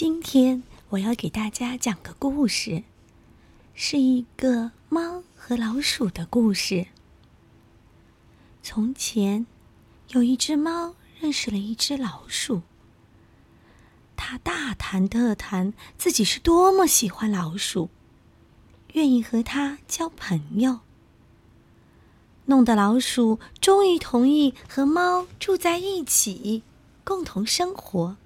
今天我要给大家讲个故事，是一个猫和老鼠的故事。从前，有一只猫认识了一只老鼠，它大谈特谈自己是多么喜欢老鼠，愿意和它交朋友，弄得老鼠终于同意和猫住在一起，共同生活。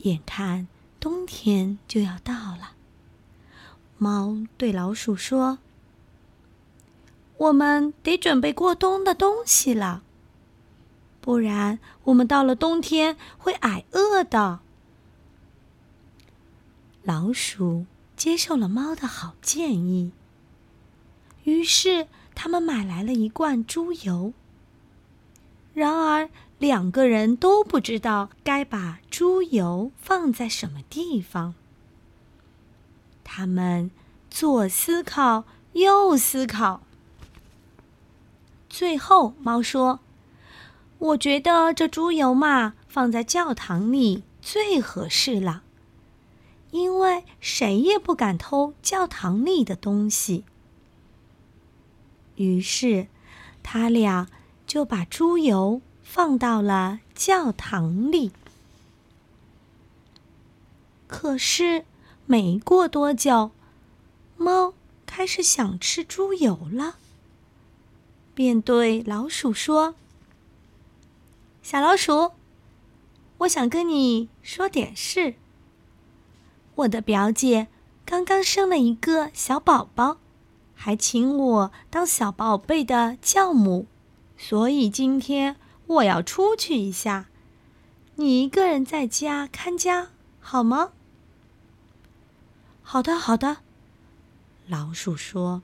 眼看冬天就要到了，猫对老鼠说：“我们得准备过冬的东西了，不然我们到了冬天会挨饿的。”老鼠接受了猫的好建议，于是他们买来了一罐猪油。然而。两个人都不知道该把猪油放在什么地方。他们左思考，右思考。最后，猫说：“我觉得这猪油嘛，放在教堂里最合适了，因为谁也不敢偷教堂里的东西。”于是，他俩就把猪油。放到了教堂里。可是没过多久，猫开始想吃猪油了，便对老鼠说：“小老鼠，我想跟你说点事。我的表姐刚刚生了一个小宝宝，还请我当小宝贝的教母，所以今天。”我要出去一下，你一个人在家看家好吗？好的，好的。老鼠说：“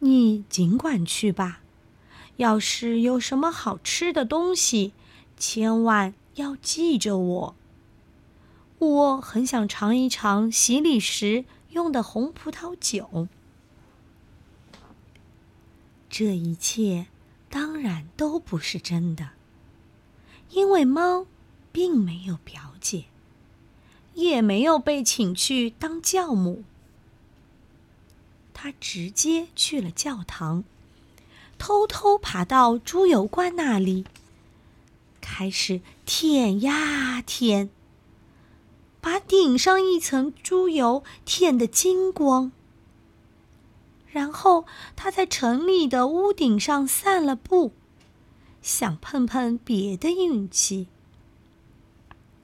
你尽管去吧，要是有什么好吃的东西，千万要记着我。我很想尝一尝洗礼时用的红葡萄酒。”这一切。然都不是真的，因为猫并没有表姐，也没有被请去当教母。他直接去了教堂，偷偷爬到猪油罐那里，开始舔呀舔，把顶上一层猪油舔得精光。然后他在城里的屋顶上散了步，想碰碰别的运气。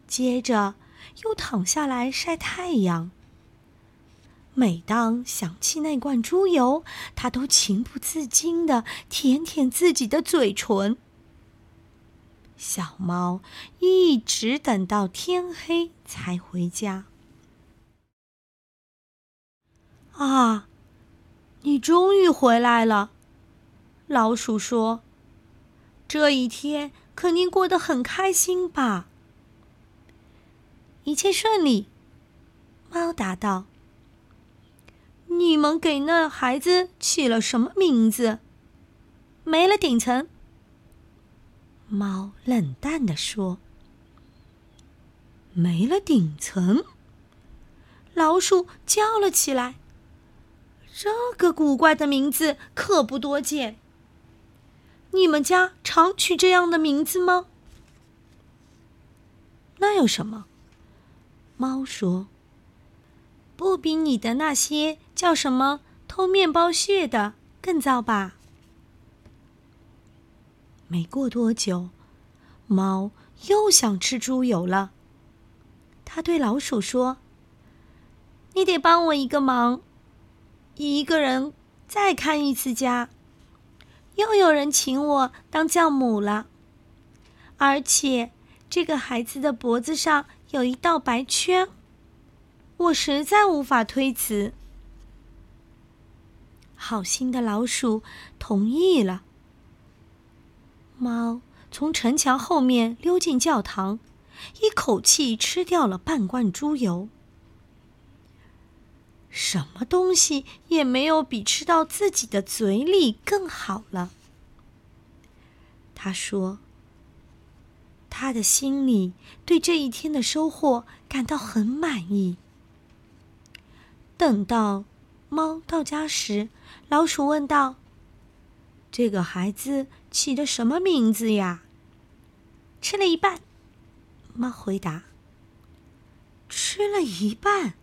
接着又躺下来晒太阳。每当想起那罐猪油，他都情不自禁的舔舔自己的嘴唇。小猫一直等到天黑才回家。啊！你终于回来了，老鼠说：“这一天肯定过得很开心吧？”一切顺利，猫答道：“你们给那孩子起了什么名字？”没了顶层，猫冷淡地说：“没了顶层。”老鼠叫了起来。这个古怪的名字可不多见。你们家常取这样的名字吗？那有什么？猫说：“不比你的那些叫什么偷面包屑的更糟吧？”没过多久，猫又想吃猪油了。它对老鼠说：“你得帮我一个忙。”一个人再看一次家，又有人请我当教母了，而且这个孩子的脖子上有一道白圈，我实在无法推辞。好心的老鼠同意了。猫从城墙后面溜进教堂，一口气吃掉了半罐猪油。什么东西也没有比吃到自己的嘴里更好了。他说：“他的心里对这一天的收获感到很满意。等到猫到家时，老鼠问道：“这个孩子起的什么名字呀？”“吃了一半。”猫回答。“吃了一半？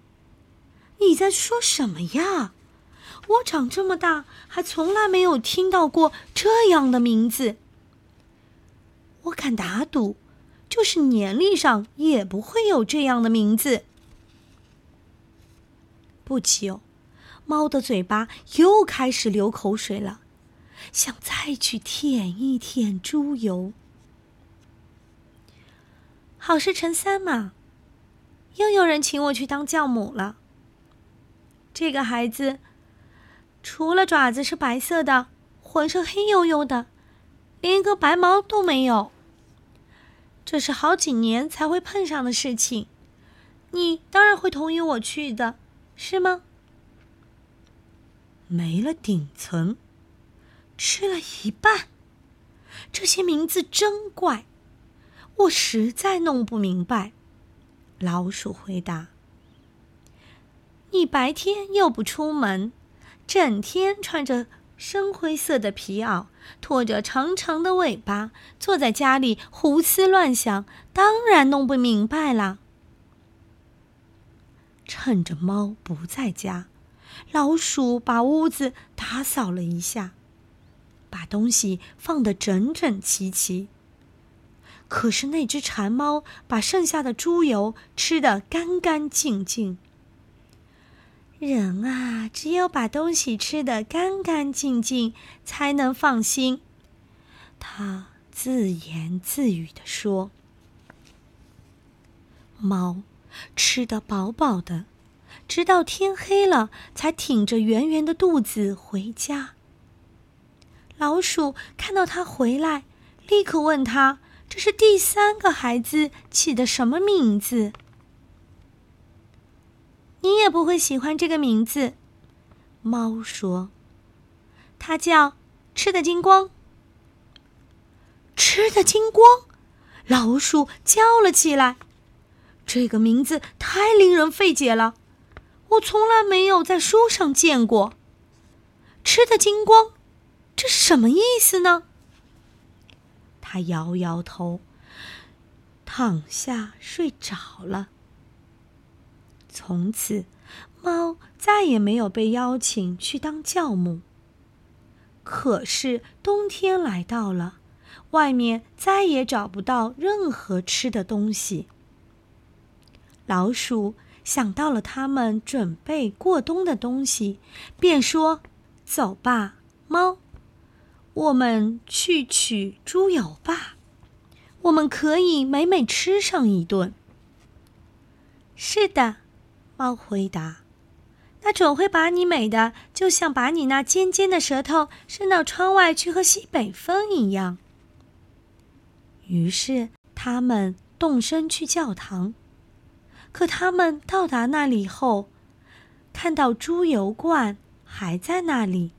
你在说什么呀？我长这么大还从来没有听到过这样的名字。我敢打赌，就是年历上也不会有这样的名字。”不久。猫的嘴巴又开始流口水了，想再去舔一舔猪油。好事成三嘛，又有人请我去当教母了。这个孩子除了爪子是白色的，浑身黑黝黝的，连一个白毛都没有。这是好几年才会碰上的事情，你当然会同意我去的，是吗？没了顶层，吃了一半。这些名字真怪，我实在弄不明白。老鼠回答：“你白天又不出门，整天穿着深灰色的皮袄，拖着长长的尾巴，坐在家里胡思乱想，当然弄不明白了。”趁着猫不在家。老鼠把屋子打扫了一下，把东西放得整整齐齐。可是那只馋猫把剩下的猪油吃得干干净净。人啊，只有把东西吃得干干净净，才能放心。他自言自语地说：“猫吃得饱饱的。”直到天黑了，才挺着圆圆的肚子回家。老鼠看到他回来，立刻问他：“这是第三个孩子起的什么名字？”你也不会喜欢这个名字，猫说：“它叫吃的精光。”吃的精光，老鼠叫了起来：“这个名字太令人费解了。”我从来没有在书上见过。吃的精光，这是什么意思呢？他摇摇头，躺下睡着了。从此，猫再也没有被邀请去当教母。可是冬天来到了，外面再也找不到任何吃的东西。老鼠。想到了他们准备过冬的东西，便说：“走吧，猫，我们去取猪油吧。我们可以美美吃上一顿。”是的，猫回答：“那准会把你美的，就像把你那尖尖的舌头伸到窗外去喝西北风一样。”于是他们动身去教堂。可他们到达那里后，看到猪油罐还在那里，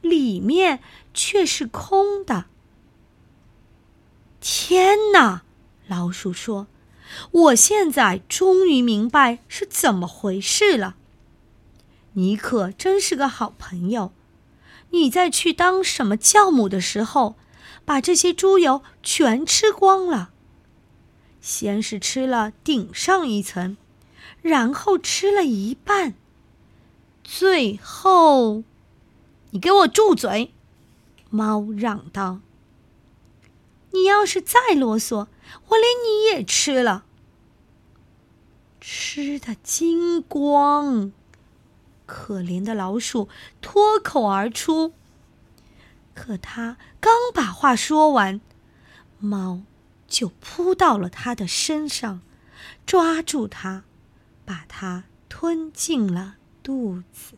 里面却是空的。天哪！老鼠说：“我现在终于明白是怎么回事了。你可真是个好朋友。你在去当什么教母的时候，把这些猪油全吃光了。”先是吃了顶上一层，然后吃了一半，最后，你给我住嘴！猫嚷道：“你要是再啰嗦，我连你也吃了。”吃的精光，可怜的老鼠脱口而出。可他刚把话说完，猫。就扑到了他的身上，抓住他，把他吞进了肚子。